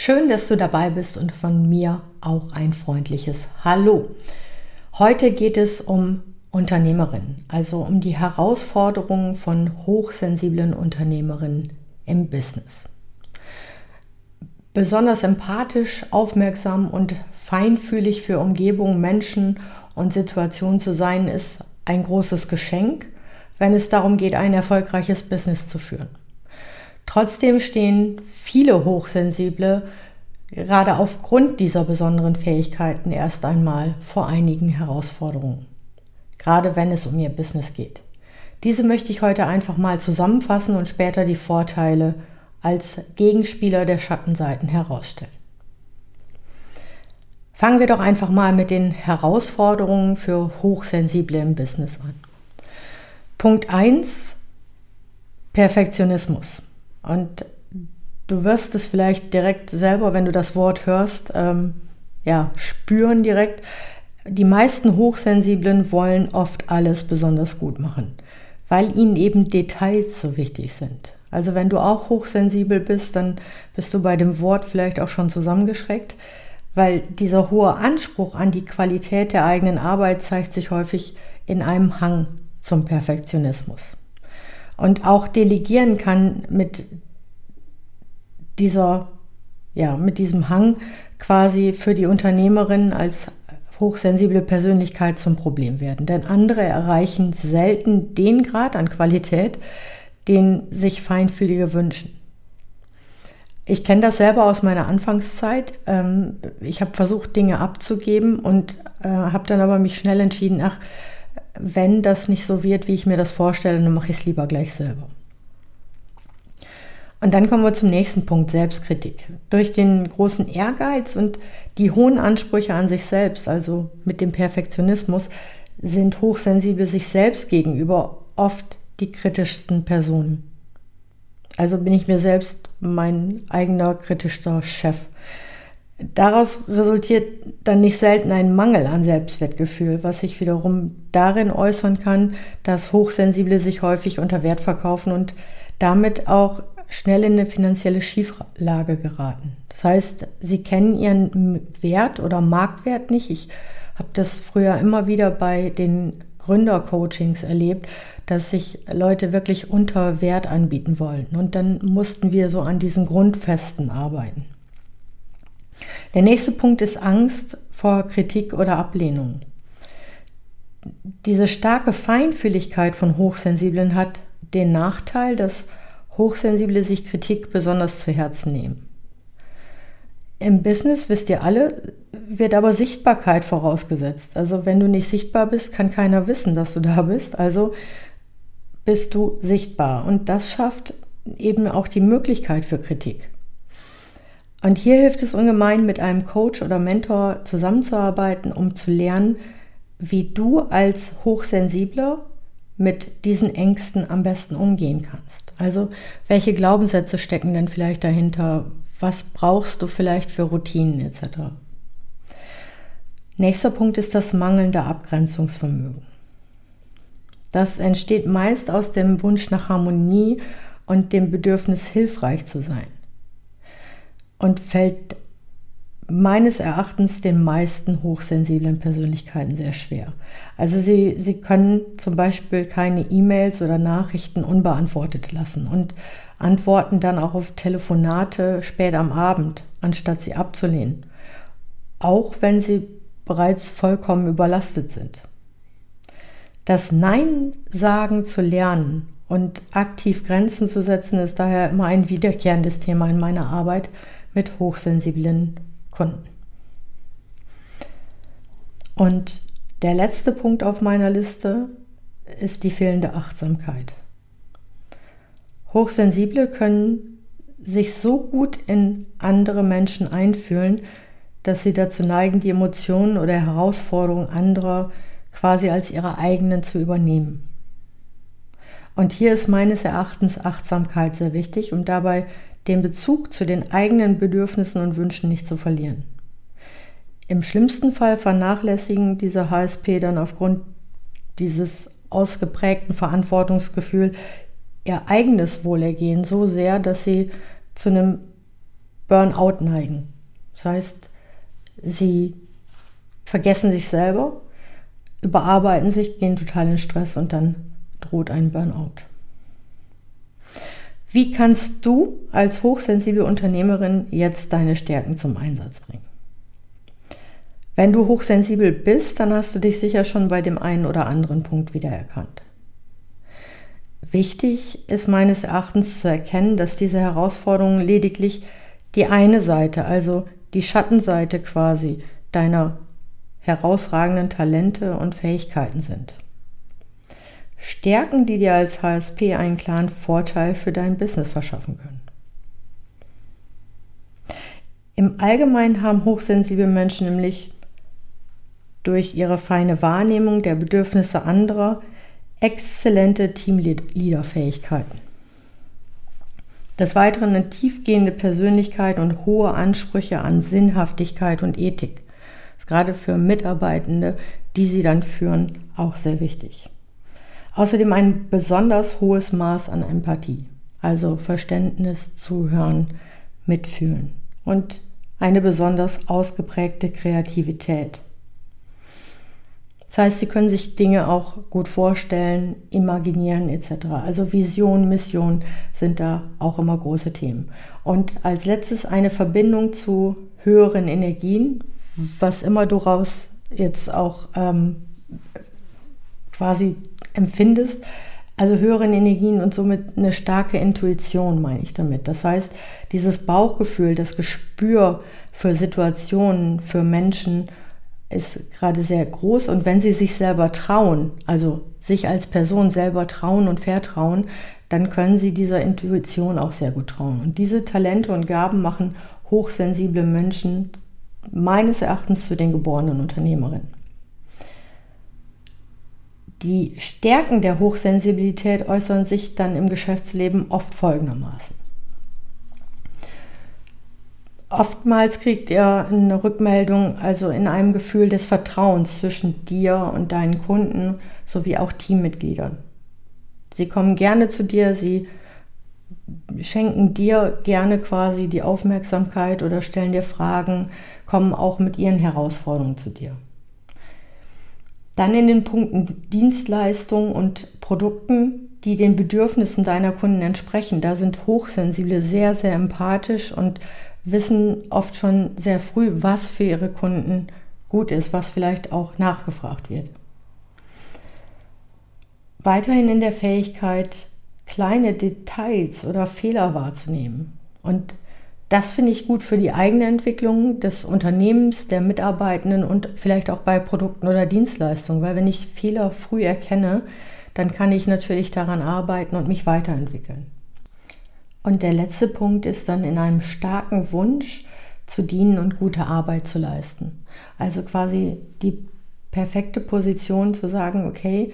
Schön, dass du dabei bist und von mir auch ein freundliches Hallo. Heute geht es um Unternehmerinnen, also um die Herausforderungen von hochsensiblen Unternehmerinnen im Business. Besonders empathisch, aufmerksam und feinfühlig für Umgebung, Menschen und Situationen zu sein, ist ein großes Geschenk, wenn es darum geht, ein erfolgreiches Business zu führen. Trotzdem stehen viele Hochsensible gerade aufgrund dieser besonderen Fähigkeiten erst einmal vor einigen Herausforderungen, gerade wenn es um ihr Business geht. Diese möchte ich heute einfach mal zusammenfassen und später die Vorteile als Gegenspieler der Schattenseiten herausstellen. Fangen wir doch einfach mal mit den Herausforderungen für Hochsensible im Business an. Punkt 1, Perfektionismus. Und du wirst es vielleicht direkt selber, wenn du das Wort hörst, ähm, ja, spüren direkt. Die meisten Hochsensiblen wollen oft alles besonders gut machen, weil ihnen eben Details so wichtig sind. Also wenn du auch hochsensibel bist, dann bist du bei dem Wort vielleicht auch schon zusammengeschreckt, weil dieser hohe Anspruch an die Qualität der eigenen Arbeit zeigt sich häufig in einem Hang zum Perfektionismus und auch delegieren kann mit dieser, ja, mit diesem Hang quasi für die Unternehmerin als hochsensible Persönlichkeit zum Problem werden. Denn andere erreichen selten den Grad an Qualität, den sich Feinfühlige wünschen. Ich kenne das selber aus meiner Anfangszeit. Ähm, ich habe versucht, Dinge abzugeben und äh, habe dann aber mich schnell entschieden, ach, wenn das nicht so wird, wie ich mir das vorstelle, dann mache ich es lieber gleich selber. Und dann kommen wir zum nächsten Punkt, Selbstkritik. Durch den großen Ehrgeiz und die hohen Ansprüche an sich selbst, also mit dem Perfektionismus, sind Hochsensible sich selbst gegenüber oft die kritischsten Personen. Also bin ich mir selbst mein eigener kritischster Chef. Daraus resultiert dann nicht selten ein Mangel an Selbstwertgefühl, was sich wiederum darin äußern kann, dass Hochsensible sich häufig unter Wert verkaufen und damit auch schnell in eine finanzielle Schieflage geraten. Das heißt, sie kennen ihren Wert oder Marktwert nicht. Ich habe das früher immer wieder bei den Gründercoachings erlebt, dass sich Leute wirklich unter Wert anbieten wollten. Und dann mussten wir so an diesen Grundfesten arbeiten. Der nächste Punkt ist Angst vor Kritik oder Ablehnung. Diese starke Feinfühligkeit von Hochsensiblen hat den Nachteil, dass Hochsensible sich Kritik besonders zu Herzen nehmen. Im Business, wisst ihr alle, wird aber Sichtbarkeit vorausgesetzt. Also wenn du nicht sichtbar bist, kann keiner wissen, dass du da bist. Also bist du sichtbar. Und das schafft eben auch die Möglichkeit für Kritik. Und hier hilft es ungemein, mit einem Coach oder Mentor zusammenzuarbeiten, um zu lernen, wie du als Hochsensibler mit diesen Ängsten am besten umgehen kannst. Also welche Glaubenssätze stecken denn vielleicht dahinter? Was brauchst du vielleicht für Routinen etc. Nächster Punkt ist das mangelnde Abgrenzungsvermögen. Das entsteht meist aus dem Wunsch nach Harmonie und dem Bedürfnis, hilfreich zu sein und fällt meines Erachtens den meisten hochsensiblen Persönlichkeiten sehr schwer. Also sie, sie können zum Beispiel keine E-Mails oder Nachrichten unbeantwortet lassen und antworten dann auch auf Telefonate spät am Abend, anstatt sie abzulehnen, auch wenn sie bereits vollkommen überlastet sind. Das Nein sagen zu lernen und aktiv Grenzen zu setzen, ist daher immer ein wiederkehrendes Thema in meiner Arbeit, mit hochsensiblen Kunden. Und der letzte Punkt auf meiner Liste ist die fehlende Achtsamkeit. Hochsensible können sich so gut in andere Menschen einfühlen, dass sie dazu neigen, die Emotionen oder Herausforderungen anderer quasi als ihre eigenen zu übernehmen. Und hier ist meines Erachtens Achtsamkeit sehr wichtig, um dabei den Bezug zu den eigenen Bedürfnissen und Wünschen nicht zu verlieren. Im schlimmsten Fall vernachlässigen diese HSP dann aufgrund dieses ausgeprägten Verantwortungsgefühl ihr eigenes Wohlergehen so sehr, dass sie zu einem Burnout neigen. Das heißt, sie vergessen sich selber, überarbeiten sich, gehen total in Stress und dann droht ein Burnout. Wie kannst du als hochsensible Unternehmerin jetzt deine Stärken zum Einsatz bringen? Wenn du hochsensibel bist, dann hast du dich sicher schon bei dem einen oder anderen Punkt wiedererkannt. Wichtig ist meines Erachtens zu erkennen, dass diese Herausforderungen lediglich die eine Seite, also die Schattenseite quasi deiner herausragenden Talente und Fähigkeiten sind. Stärken, die dir als HSP einen klaren Vorteil für dein Business verschaffen können. Im Allgemeinen haben hochsensible Menschen nämlich durch ihre feine Wahrnehmung der Bedürfnisse anderer exzellente Teamleader-Fähigkeiten. Des Weiteren eine tiefgehende Persönlichkeit und hohe Ansprüche an Sinnhaftigkeit und Ethik. Das ist gerade für Mitarbeitende, die sie dann führen, auch sehr wichtig. Außerdem ein besonders hohes Maß an Empathie, also Verständnis, Zuhören, Mitfühlen und eine besonders ausgeprägte Kreativität. Das heißt, sie können sich Dinge auch gut vorstellen, imaginieren etc. Also Vision, Mission sind da auch immer große Themen. Und als letztes eine Verbindung zu höheren Energien, was immer du raus jetzt auch ähm, quasi empfindest. Also höheren Energien und somit eine starke Intuition, meine ich damit. Das heißt, dieses Bauchgefühl, das Gespür für Situationen, für Menschen, ist gerade sehr groß und wenn sie sich selber trauen, also sich als Person selber trauen und vertrauen, dann können sie dieser Intuition auch sehr gut trauen. Und diese Talente und Gaben machen hochsensible Menschen meines Erachtens zu den geborenen Unternehmerinnen. Die Stärken der Hochsensibilität äußern sich dann im Geschäftsleben oft folgendermaßen. Oftmals kriegt ihr eine Rückmeldung, also in einem Gefühl des Vertrauens zwischen dir und deinen Kunden sowie auch Teammitgliedern. Sie kommen gerne zu dir, sie schenken dir gerne quasi die Aufmerksamkeit oder stellen dir Fragen, kommen auch mit ihren Herausforderungen zu dir. Dann in den Punkten Dienstleistungen und Produkten, die den Bedürfnissen deiner Kunden entsprechen. Da sind Hochsensible sehr, sehr empathisch und wissen oft schon sehr früh, was für ihre Kunden gut ist, was vielleicht auch nachgefragt wird. Weiterhin in der Fähigkeit, kleine Details oder Fehler wahrzunehmen. Und das finde ich gut für die eigene Entwicklung des Unternehmens, der Mitarbeitenden und vielleicht auch bei Produkten oder Dienstleistungen, weil wenn ich Fehler früh erkenne, dann kann ich natürlich daran arbeiten und mich weiterentwickeln. Und der letzte Punkt ist dann in einem starken Wunsch zu dienen und gute Arbeit zu leisten. Also quasi die perfekte Position zu sagen, okay,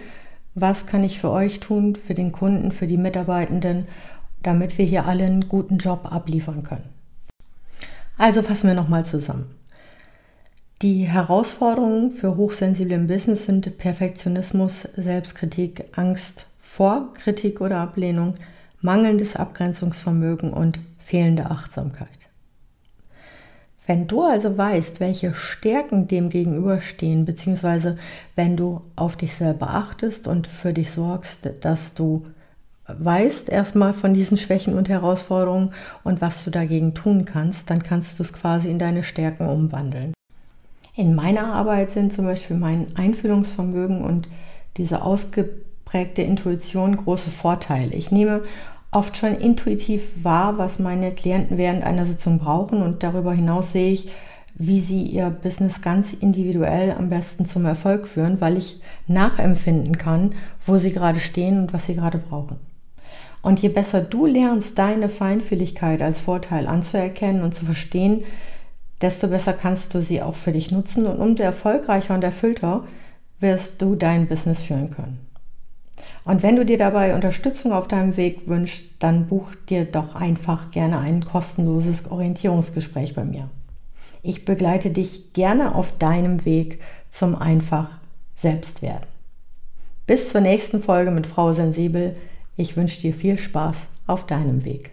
was kann ich für euch tun, für den Kunden, für die Mitarbeitenden, damit wir hier alle einen guten Job abliefern können. Also fassen wir nochmal zusammen. Die Herausforderungen für Hochsensible im Business sind Perfektionismus, Selbstkritik, Angst vor Kritik oder Ablehnung, mangelndes Abgrenzungsvermögen und fehlende Achtsamkeit. Wenn du also weißt, welche Stärken dem gegenüberstehen, beziehungsweise wenn du auf dich selber achtest und für dich sorgst, dass du weißt erstmal von diesen Schwächen und Herausforderungen und was du dagegen tun kannst, dann kannst du es quasi in deine Stärken umwandeln. In meiner Arbeit sind zum Beispiel mein Einfühlungsvermögen und diese ausgeprägte Intuition große Vorteile. Ich nehme oft schon intuitiv wahr, was meine Klienten während einer Sitzung brauchen und darüber hinaus sehe ich, wie sie ihr Business ganz individuell am besten zum Erfolg führen, weil ich nachempfinden kann, wo sie gerade stehen und was sie gerade brauchen. Und je besser du lernst, deine Feinfühligkeit als Vorteil anzuerkennen und zu verstehen, desto besser kannst du sie auch für dich nutzen und umso erfolgreicher und erfüllter wirst du dein Business führen können. Und wenn du dir dabei Unterstützung auf deinem Weg wünschst, dann buch dir doch einfach gerne ein kostenloses Orientierungsgespräch bei mir. Ich begleite dich gerne auf deinem Weg zum einfach Selbstwerden. Bis zur nächsten Folge mit Frau Sensibel. Ich wünsche dir viel Spaß auf deinem Weg.